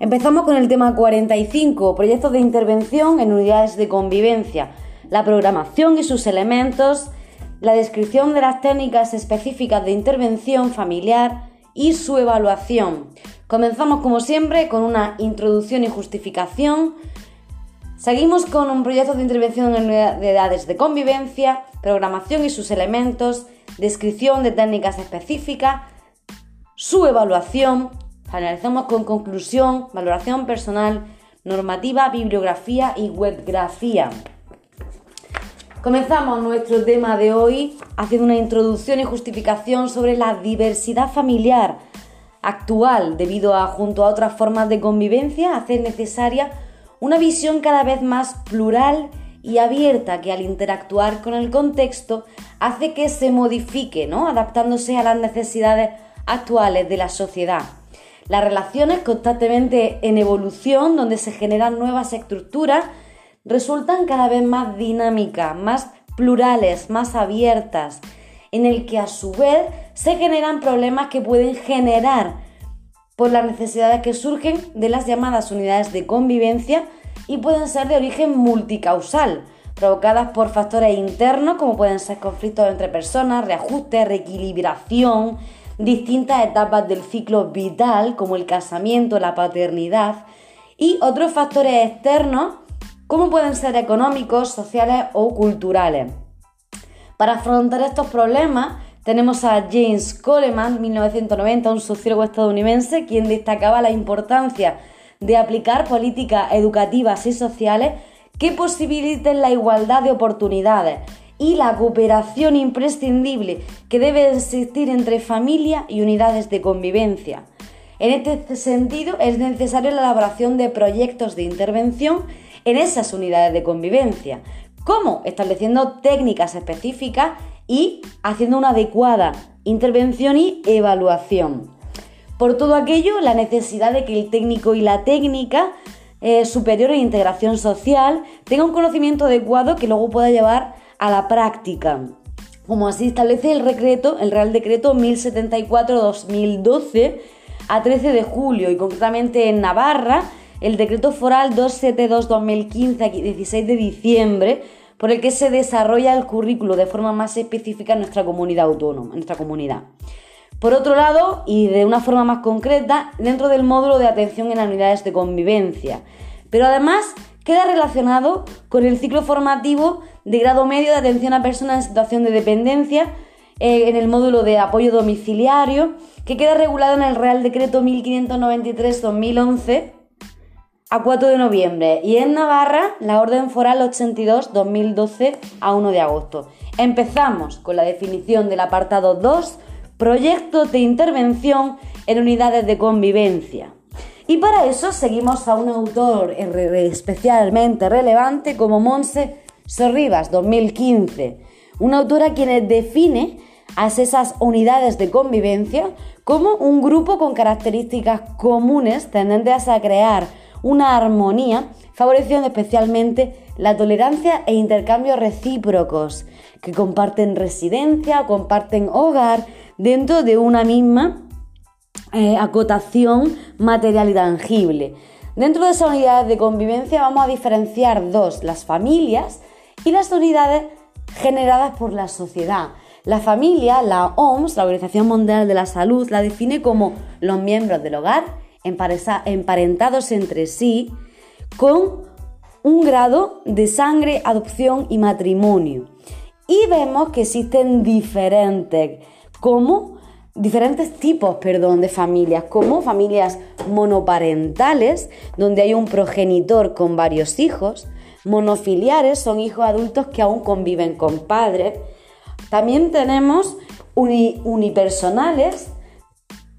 Empezamos con el tema 45, proyectos de intervención en unidades de convivencia, la programación y sus elementos, la descripción de las técnicas específicas de intervención familiar y su evaluación. Comenzamos como siempre con una introducción y justificación. Seguimos con un proyecto de intervención en unidades de convivencia, programación y sus elementos, descripción de técnicas específicas, su evaluación, Finalizamos con conclusión, valoración personal, normativa, bibliografía y webgrafía. Comenzamos nuestro tema de hoy haciendo una introducción y justificación sobre la diversidad familiar actual debido a, junto a otras formas de convivencia, hacer necesaria una visión cada vez más plural y abierta que al interactuar con el contexto hace que se modifique, ¿no? adaptándose a las necesidades actuales de la sociedad. Las relaciones constantemente en evolución, donde se generan nuevas estructuras, resultan cada vez más dinámicas, más plurales, más abiertas, en el que a su vez se generan problemas que pueden generar por las necesidades que surgen de las llamadas unidades de convivencia y pueden ser de origen multicausal, provocadas por factores internos como pueden ser conflictos entre personas, reajuste, reequilibración, distintas etapas del ciclo vital, como el casamiento, la paternidad, y otros factores externos, como pueden ser económicos, sociales o culturales. Para afrontar estos problemas, tenemos a James Coleman, 1990, un sociólogo estadounidense, quien destacaba la importancia de aplicar políticas educativas y sociales que posibiliten la igualdad de oportunidades y la cooperación imprescindible que debe existir entre familia y unidades de convivencia. En este sentido, es necesaria la elaboración de proyectos de intervención en esas unidades de convivencia. ¿Cómo? Estableciendo técnicas específicas y haciendo una adecuada intervención y evaluación. Por todo aquello, la necesidad de que el técnico y la técnica eh, superior en integración social tenga un conocimiento adecuado que luego pueda llevar a la práctica, como así establece el, decreto, el Real Decreto 1074-2012 a 13 de julio y concretamente en Navarra el Decreto Foral 272-2015 a 16 de diciembre por el que se desarrolla el currículo de forma más específica en nuestra comunidad autónoma, en nuestra comunidad. Por otro lado, y de una forma más concreta, dentro del módulo de atención en las unidades de convivencia. Pero además queda relacionado con el ciclo formativo de grado medio de atención a personas en situación de dependencia eh, en el módulo de apoyo domiciliario, que queda regulado en el Real Decreto 1593-2011 a 4 de noviembre y en Navarra la Orden Foral 82-2012 a 1 de agosto. Empezamos con la definición del apartado 2, proyectos de intervención en unidades de convivencia. Y para eso seguimos a un autor especialmente relevante como Monse Sorribas, 2015, una autora quien define a esas unidades de convivencia como un grupo con características comunes tendentes a crear una armonía, favoreciendo especialmente la tolerancia e intercambios recíprocos, que comparten residencia, comparten hogar dentro de una misma eh, acotación material y tangible. Dentro de esas unidades de convivencia vamos a diferenciar dos, las familias y las unidades generadas por la sociedad. La familia, la OMS, la Organización Mundial de la Salud, la define como los miembros del hogar emparentados entre sí con un grado de sangre, adopción y matrimonio. Y vemos que existen diferentes, como diferentes tipos, perdón, de familias, como familias monoparentales, donde hay un progenitor con varios hijos, monofiliares, son hijos adultos que aún conviven con padres. También tenemos unipersonales,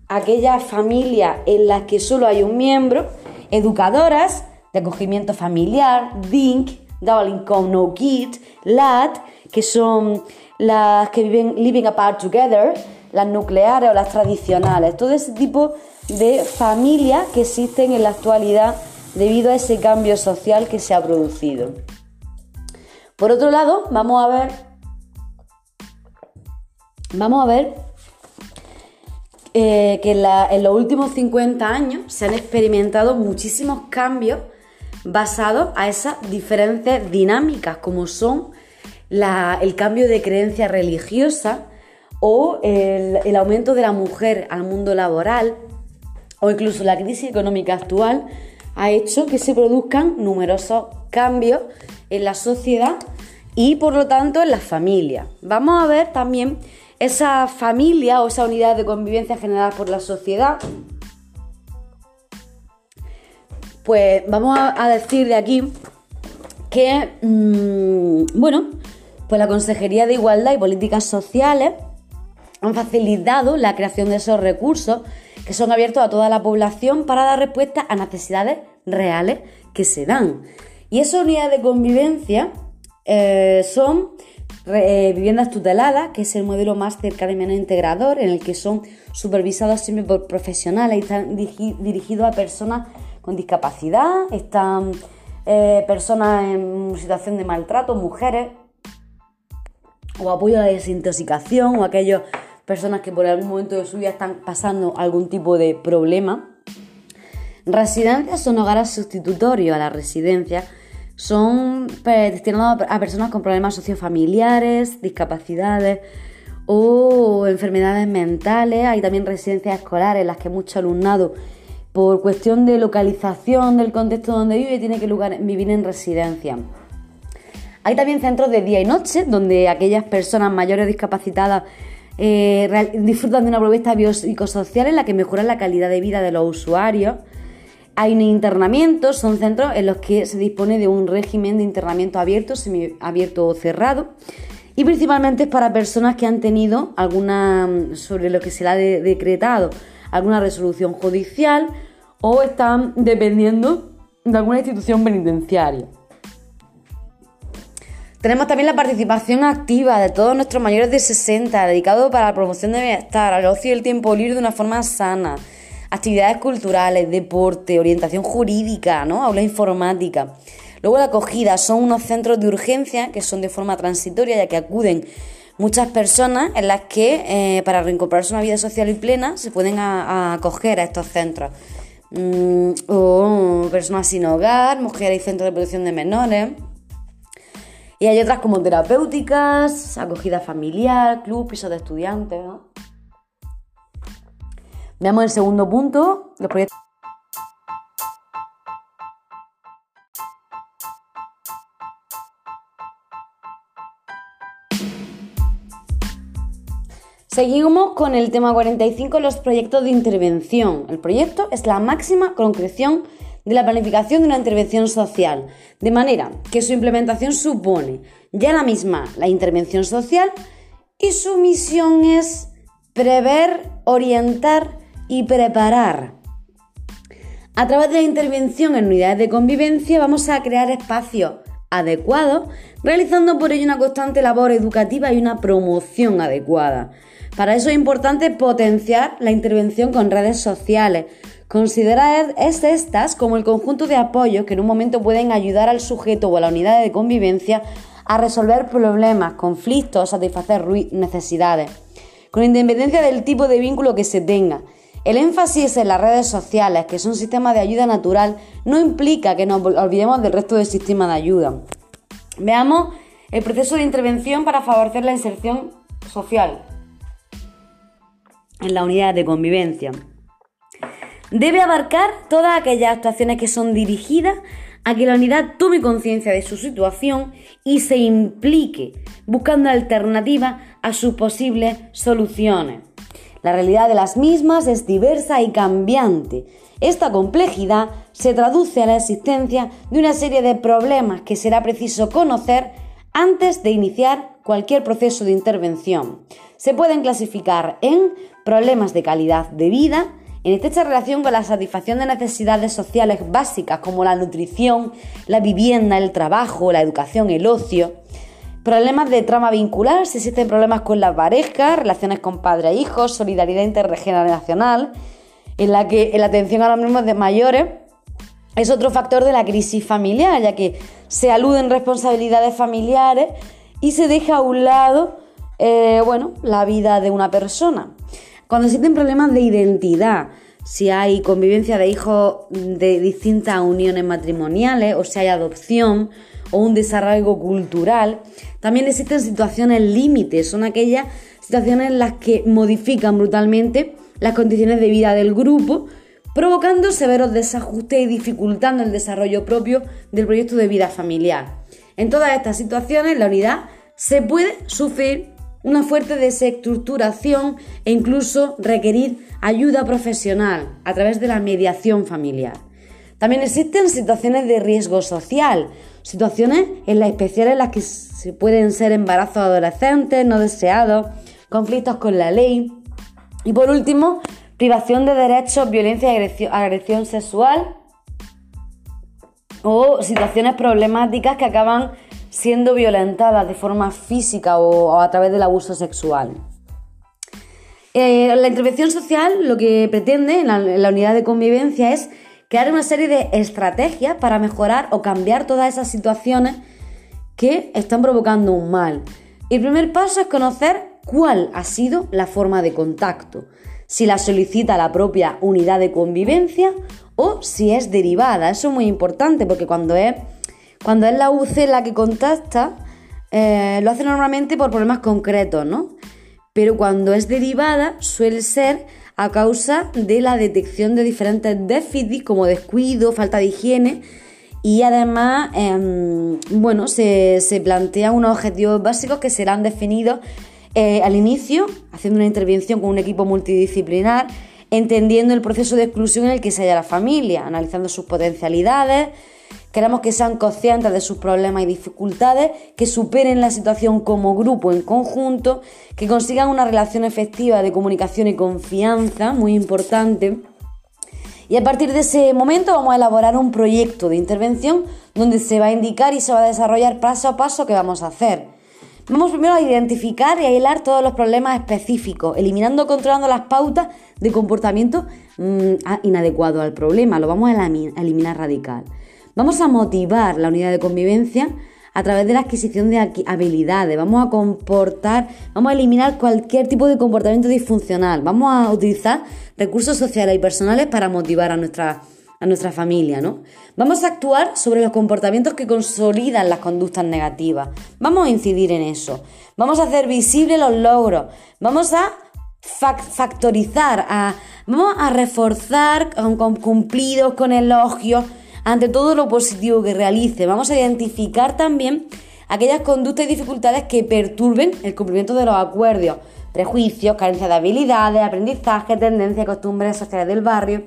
aquellas familias en las que solo hay un miembro, educadoras de acogimiento familiar, DINK, Double Income No Kid, LAT, que son las que viven living apart together, las nucleares o las tradicionales, todo ese tipo de familias que existen en la actualidad debido a ese cambio social que se ha producido. Por otro lado, vamos a ver vamos a ver eh, que en, los últimos 50 años se han experimentado muchísimos cambios basados a esas diferentes dinámicas, como son el cambio de creencia religiosa o el, aumento de la mujer al mundo laboral o incluso la crisis económica actual ha hecho que se produzcan numerosos cambios en la sociedad y por lo tanto en las familias. Vamos a ver también esa familia o esa unidad de convivencia generada por la sociedad. Pues vamos a decir de aquí que, mm, bueno, pues la Consejería de Igualdad y Políticas Sociales han facilitado la creación de esos recursos que son abiertos a toda la población para dar respuesta a necesidades reales que se dan. Y esas unidades de convivencia eh, son eh, viviendas tuteladas, que es el modelo más cercano y menos integrador, en el que son supervisados siempre por profesionales y están dirigidos a personas con discapacidad, están eh, personas en situación de maltrato, mujeres, o apoyo a la desintoxicación, o aquellas personas que por algún momento de su vida están pasando algún tipo de problema. Residencias son hogares sustitutorios a la residencia son destinados a personas con problemas sociofamiliares, discapacidades o enfermedades mentales. Hay también residencias escolares en las que mucho alumnado, por cuestión de localización del contexto donde vive, tiene que vivir en residencia. Hay también centros de día y noche, donde aquellas personas mayores discapacitadas eh, disfrutan de una propuesta biopsicosocial en la que mejoran la calidad de vida de los usuarios. Hay un internamiento, son centros en los que se dispone de un régimen de internamiento abierto, semiabierto o cerrado. Y principalmente es para personas que han tenido alguna, sobre lo que se le ha decretado, alguna resolución judicial o están dependiendo de alguna institución penitenciaria. Tenemos también la participación activa de todos nuestros mayores de 60, dedicado para la promoción de bienestar, al ocio y el tiempo libre de una forma sana actividades culturales, deporte, orientación jurídica, ¿no? aula informática. Luego la acogida son unos centros de urgencia que son de forma transitoria ya que acuden muchas personas en las que eh, para reincorporarse a una vida social y plena se pueden acoger a, estos centros. Mm, o personas sin hogar, mujeres y centros de protección de menores. Y hay otras como terapéuticas, acogida familiar, club, pisos de estudiantes. Veamos el segundo punto, los proyectos. Seguimos con el tema 45, los proyectos de intervención. El proyecto es la máxima concreción de la planificación de una intervención social, de manera que su implementación supone ya la misma la intervención social y su misión es prever, orientar y preparar. A través de la intervención en unidades de convivencia vamos a crear espacios adecuados, realizando por ello una constante labor educativa y una promoción adecuada. Para eso es importante potenciar la intervención con redes sociales, considerar estas como el conjunto de apoyos que en un momento pueden ayudar al sujeto o a la unidad de convivencia a resolver problemas, conflictos, satisfacer necesidades, con independencia del tipo de vínculo que se tenga. El énfasis en las redes sociales, que son sistemas de ayuda natural, no implica que nos olvidemos del resto del sistema de ayuda. Veamos el proceso de intervención para favorecer la inserción social en la unidad de convivencia. Debe abarcar todas aquellas actuaciones que son dirigidas a que la unidad tome conciencia de su situación y se implique buscando alternativas a sus posibles soluciones. La realidad de las mismas es diversa y cambiante. Esta complejidad se traduce a la existencia de una serie de problemas que será preciso conocer antes de iniciar cualquier proceso de intervención. Se pueden clasificar en problemas de calidad de vida, en estrecha relación con la satisfacción de necesidades sociales básicas como la nutrición, la vivienda, el trabajo, la educación, el ocio, Problemas de trama vincular, si existen problemas con la pareja, relaciones con padre e hijos, solidaridad intergeneracional, en la que la atención a los mismos de mayores es otro factor de la crisis familiar, ya que se aluden responsabilidades familiares y se deja a un lado, eh, bueno, la vida de una persona. Cuando existen problemas de identidad, si hay convivencia de hijos de distintas uniones matrimoniales o si hay adopción o un desarrollo cultural, también existen situaciones límites, son aquellas situaciones en las que modifican brutalmente las condiciones de vida del grupo, provocando severos desajustes y dificultando el desarrollo propio del proyecto de vida familiar. En todas estas situaciones, la unidad se puede sufrir una fuerte desestructuración e incluso requerir ayuda profesional a través de la mediación familiar. También existen situaciones de riesgo social, situaciones en las especiales en las que se pueden ser embarazos adolescentes no deseados, conflictos con la ley y por último, privación de derechos, violencia y agresión, sexual o situaciones problemáticas que acaban siendo violentadas de forma física o, a través del abuso sexual. Eh, la intervención social lo que pretende en la, unidad de convivencia es crear una serie de estrategias para mejorar o cambiar todas esas situaciones que están provocando un mal. El primer paso es conocer cuál ha sido la forma de contacto, si la solicita la propia unidad de convivencia o si es derivada. Eso es muy importante porque cuando es cuando es la UC la que contacta, eh, lo hace normalmente por problemas concretos, ¿no? Pero cuando es derivada, suele ser a causa de la detección de diferentes déficits como descuido, falta de higiene y además, em, bueno, se, plantean unos objetivos básicos que serán definidos eh, al inicio, haciendo una intervención con un equipo multidisciplinar, entendiendo el proceso de exclusión en el que se halla la familia, analizando sus potencialidades, Queremos que sean conscientes de sus problemas y dificultades, que superen la situación como grupo en conjunto, que consigan una relación efectiva de comunicación y confianza, muy importante. Y a partir de ese momento vamos a elaborar un proyecto de intervención donde se va a indicar y se va a desarrollar paso a paso qué vamos a hacer. Vamos primero a identificar y a hilar todos los problemas específicos, eliminando controlando las pautas de comportamiento mm, inadecuado al problema. Lo vamos a eliminar radical. Vamos a motivar la unidad de convivencia a través de la adquisición de habilidades, vamos a comportar, vamos a eliminar cualquier tipo de comportamiento disfuncional, vamos a utilizar recursos sociales y personales para motivar a nuestra, a nuestra familia, ¿no? Vamos a actuar sobre los comportamientos que consolidan las conductas negativas, vamos a incidir en eso, vamos a hacer visibles los logros, vamos a factorizar, a, vamos a reforzar con cumplidos, con elogios, ante todo lo positivo que realice. Vamos a identificar también aquellas conductas y dificultades que perturben el cumplimiento de los acuerdos, prejuicios, carencia de habilidades, aprendizaje, tendencias, costumbres sociales del barrio.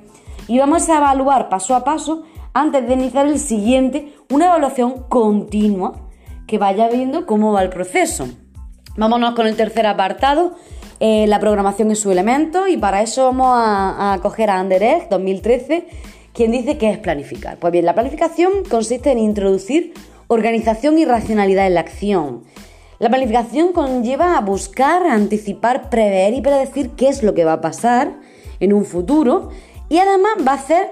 Y vamos a evaluar paso a paso, antes de iniciar el siguiente, una evaluación continua que vaya viendo cómo va el proceso. Vámonos con el tercer apartado, eh, la programación en su elemento, y para eso vamos a, coger a Anderlecht 2013 quien dice que es planificar. Pues bien, la planificación consiste en introducir organización y racionalidad en la acción. La planificación conlleva a buscar, anticipar, prever y predecir qué es lo que va a pasar en un futuro y además va a hacer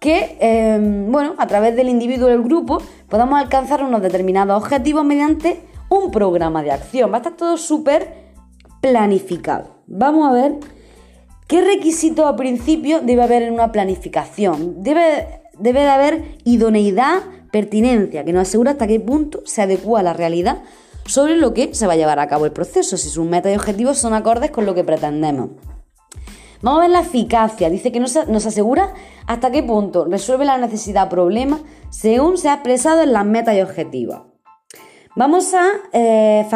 que, em, bueno, a través del individuo del grupo podamos alcanzar unos determinados objetivos mediante un programa de acción. Va a estar todo súper planificado. Vamos a ver ¿Qué requisito a principio debe haber en una planificación? Debe, debe de haber idoneidad, pertinencia, que nos asegura hasta qué punto se adecua a la realidad sobre lo que se va a llevar a cabo el proceso, si sus metas y objetivos son acordes con lo que pretendemos. Vamos a ver la eficacia. Dice que nos, asegura hasta qué punto resuelve la necesidad problema según se ha expresado en las metas y objetivos. Vamos a eh,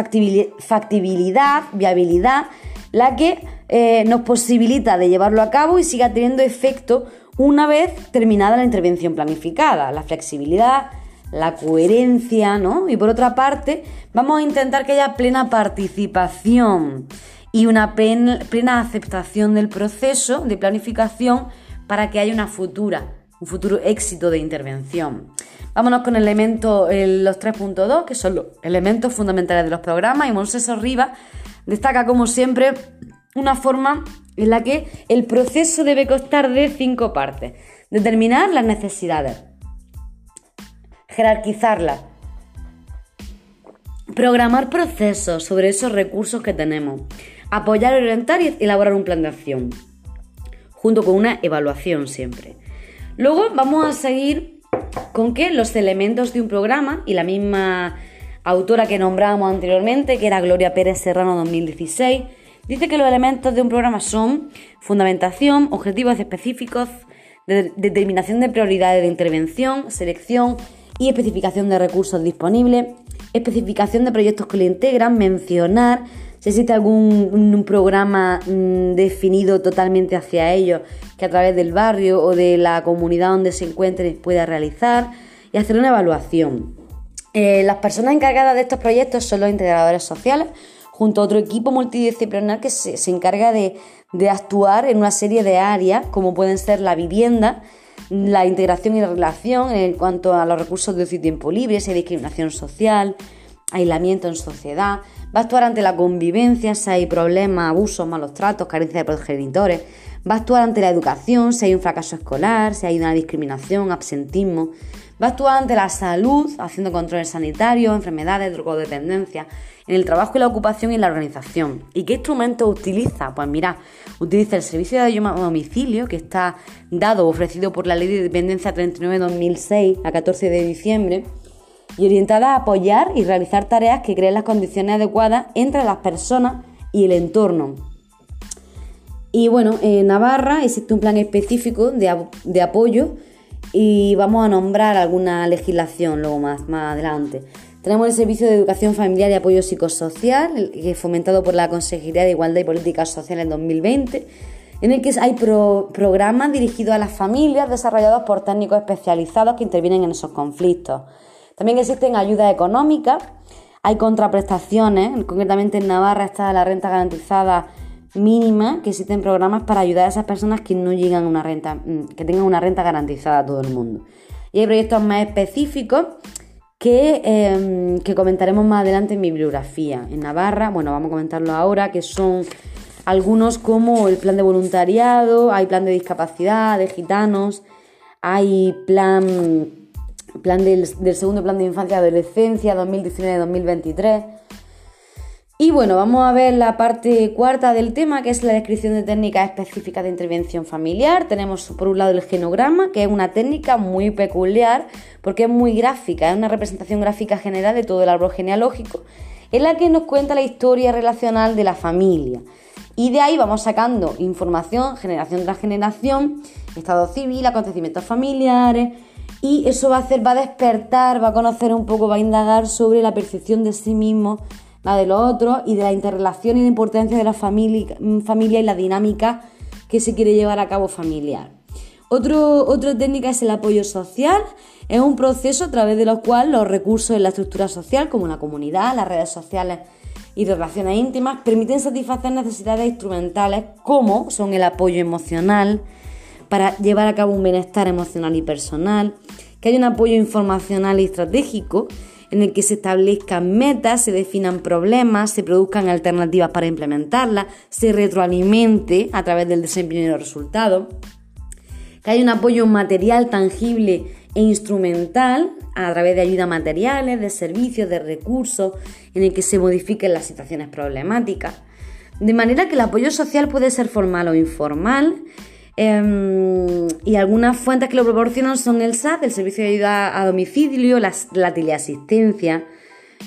factibilidad, viabilidad, la que eh, nos posibilita de llevarlo a cabo y siga teniendo efecto una vez terminada la intervención planificada. La flexibilidad, la coherencia, ¿no? Y por otra parte, vamos a intentar que haya plena participación y una plena aceptación del proceso de planificación para que haya una futura, un futuro éxito de intervención. Vámonos con el elemento, los 3.2, que son los elementos fundamentales de los programas, y Monseso Rivas destaca como siempre una forma en la que el proceso debe constar de cinco partes. Determinar las necesidades, jerarquizarlas, programar procesos sobre esos recursos que tenemos, apoyar, orientar y elaborar un plan de acción, junto con una evaluación siempre. Luego vamos a seguir con que los elementos de un programa y la misma autora que nombrábamos anteriormente, que era Gloria Pérez Serrano 2016, dice que los elementos de un programa son fundamentación, objetivos específicos, determinación de prioridades de intervención, selección y especificación de recursos disponibles, especificación de proyectos que le integran, mencionar si existe algún programa mm, definido totalmente hacia ellos que a través del barrio o de la comunidad donde se encuentren pueda realizar y hacer una evaluación. Eh, las personas encargadas de estos proyectos son los integradores sociales, junto a otro equipo multidisciplinar que se, encarga de, actuar en una serie de áreas, como pueden ser la vivienda, la integración y la relación en cuanto a los recursos de ocio y tiempo libre, si hay discriminación social, aislamiento en sociedad, va a actuar ante la convivencia, si hay problemas, abusos, malos tratos, carencia de progenitores, va a actuar ante la educación, si hay un fracaso escolar, si hay una discriminación, absentismo, Va a actuar ante la salud, haciendo controles sanitarios, enfermedades, drogodependencia, en el trabajo y la ocupación y la organización. ¿Y qué instrumentos utiliza? Pues mira, utiliza el servicio de ayuda a domicilio que está dado o ofrecido por la Ley de Dependencia 39-2006 a 14 de diciembre y orientada a apoyar y realizar tareas que creen las condiciones adecuadas entre las personas y el entorno. Y bueno, en Navarra existe un plan específico de, de apoyo y vamos a nombrar alguna legislación luego más, más adelante. Tenemos el Servicio de Educación Familiar y Apoyo Psicosocial, que fomentado por la Consejería de Igualdad y Políticas Sociales en 2020, en el que hay programas dirigidos a las familias desarrollados por técnicos especializados que intervienen en esos conflictos. También existen ayudas económicas, hay contraprestaciones, concretamente en Navarra está la renta garantizada mínima que existen programas para ayudar a esas personas que no llegan a una renta, mm, que tengan una renta garantizada a todo el mundo. Y hay proyectos más específicos que, em, que comentaremos más adelante en mi bibliografía. En Navarra, bueno, vamos a comentarlo ahora, que son algunos como el plan de voluntariado, hay plan de discapacidad, de gitanos, hay plan, plan del, del segundo plan de infancia y adolescencia 2019-2023 y bueno, vamos a ver la parte cuarta del tema, que es la descripción de técnicas específicas de intervención familiar. Tenemos por un lado el genograma, que es una técnica muy peculiar porque es muy gráfica, es una representación gráfica general de todo el árbol genealógico, en la que nos cuenta la historia relacional de la familia. Y de ahí vamos sacando información, generación tras generación, estado civil, acontecimientos familiares, y eso va a hacer, va a despertar, va a conocer un poco, va a indagar sobre la percepción de sí mismo la de los otros y de la interrelación y la importancia de la familia, y la dinámica que se quiere llevar a cabo familiar. Otro, otra técnica es el apoyo social. Es un proceso a través de lo cual los recursos en la estructura social, como la comunidad, las redes sociales y relaciones íntimas, permiten satisfacer necesidades instrumentales como son el apoyo emocional para llevar a cabo un bienestar emocional y personal, que haya un apoyo informacional y estratégico en el que se establezcan metas, se definan problemas, se produzcan alternativas para implementarlas, se retroalimente a través del desempeño de los resultados, que haya un apoyo material, tangible e instrumental a través de ayudas materiales, de servicios, de recursos, en el que se modifiquen las situaciones problemáticas. De manera que el apoyo social puede ser formal o informal, Em, y algunas fuentes que lo proporcionan son el SAT, el Servicio de Ayuda a Domicilio, la, teleasistencia,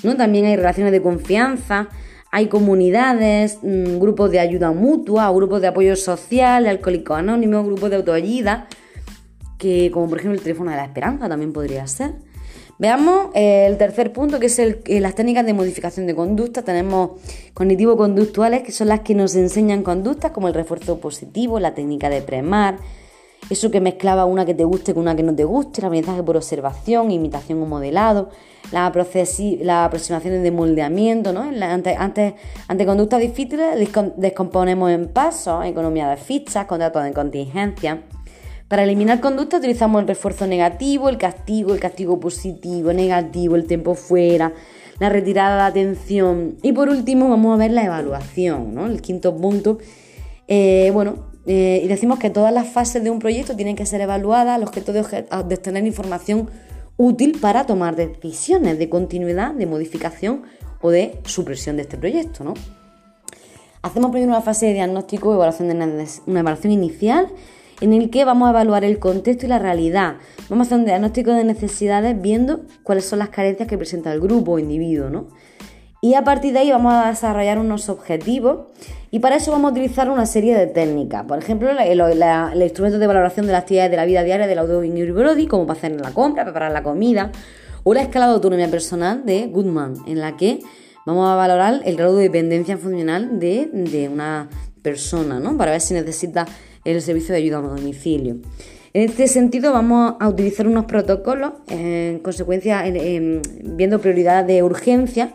¿no? También hay relaciones de confianza, hay comunidades, mm, grupos de ayuda mutua, grupos de apoyo social, alcohólicos anónimos, grupos de autoayuda, que como por ejemplo el teléfono de la esperanza también podría ser. Veamos eh, el tercer punto, que es el, eh, las técnicas de modificación de conducta. Tenemos cognitivo-conductuales, que son las que nos enseñan conductas, como el refuerzo positivo, la técnica de premar, eso que mezclaba una que te guste con una que no te guste, el aprendizaje por observación, imitación o modelado, las la aproximaciones de moldeamiento, ¿no? Ante, ante, conductas difíciles descomponemos en pasos, economía de fichas, contratos de contingencia. Para eliminar conducta utilizamos el refuerzo negativo, el castigo, el castigo positivo, negativo, el tiempo fuera, la retirada de atención. Y por último vamos a ver la evaluación, ¿no? El quinto punto. Eh, bueno, eh, y decimos que todas las fases de un proyecto tienen que ser evaluadas al objeto de, de tener información útil para tomar decisiones de continuidad, de modificación o de supresión de este proyecto, ¿no? Hacemos primero una fase de diagnóstico, evaluación de una evaluación inicial, en el que vamos a evaluar el contexto y la realidad. Vamos a hacer un diagnóstico de necesidades viendo cuáles son las carencias que presenta el grupo o individuo, ¿no? Y a partir de ahí vamos a desarrollar unos objetivos y para eso vamos a utilizar una serie de técnicas. Por ejemplo, el, instrumento de valoración de las actividades de la vida diaria del Audubon Brody, como para hacer la compra, preparar la comida, o la escala de autonomía personal de Goodman, en la que vamos a valorar el grado de dependencia funcional de, una persona, ¿no? Para ver si necesita el servicio de ayuda a domicilio. En este sentido, vamos a utilizar unos protocolos, en consecuencia, viendo prioridad de urgencia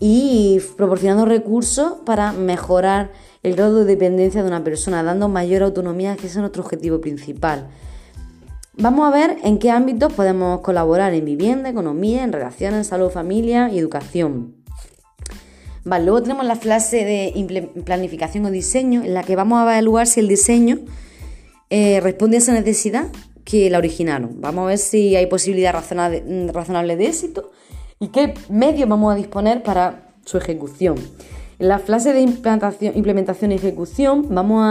y proporcionando recursos para mejorar el grado de dependencia de una persona, dando mayor autonomía, que es nuestro objetivo principal. Vamos a ver en qué ámbitos podemos colaborar en vivienda, economía, en relaciones, salud, familia y educación. Vale, luego tenemos la fase de planificación o diseño, en la que vamos a evaluar si el diseño eh, responde a esa necesidad que la originaron. Vamos a ver si hay posibilidad razonable de éxito y qué medios vamos a disponer para su ejecución. En la fase de implementación y ejecución vamos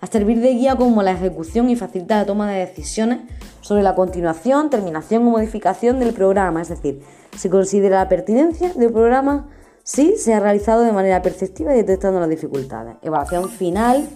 a, servir de guía como la ejecución y facilitar la toma de decisiones sobre la continuación, terminación o modificación del programa, es decir, se considera la pertinencia del programa si se ha realizado de manera perceptiva y detectando las dificultades. Evaluación final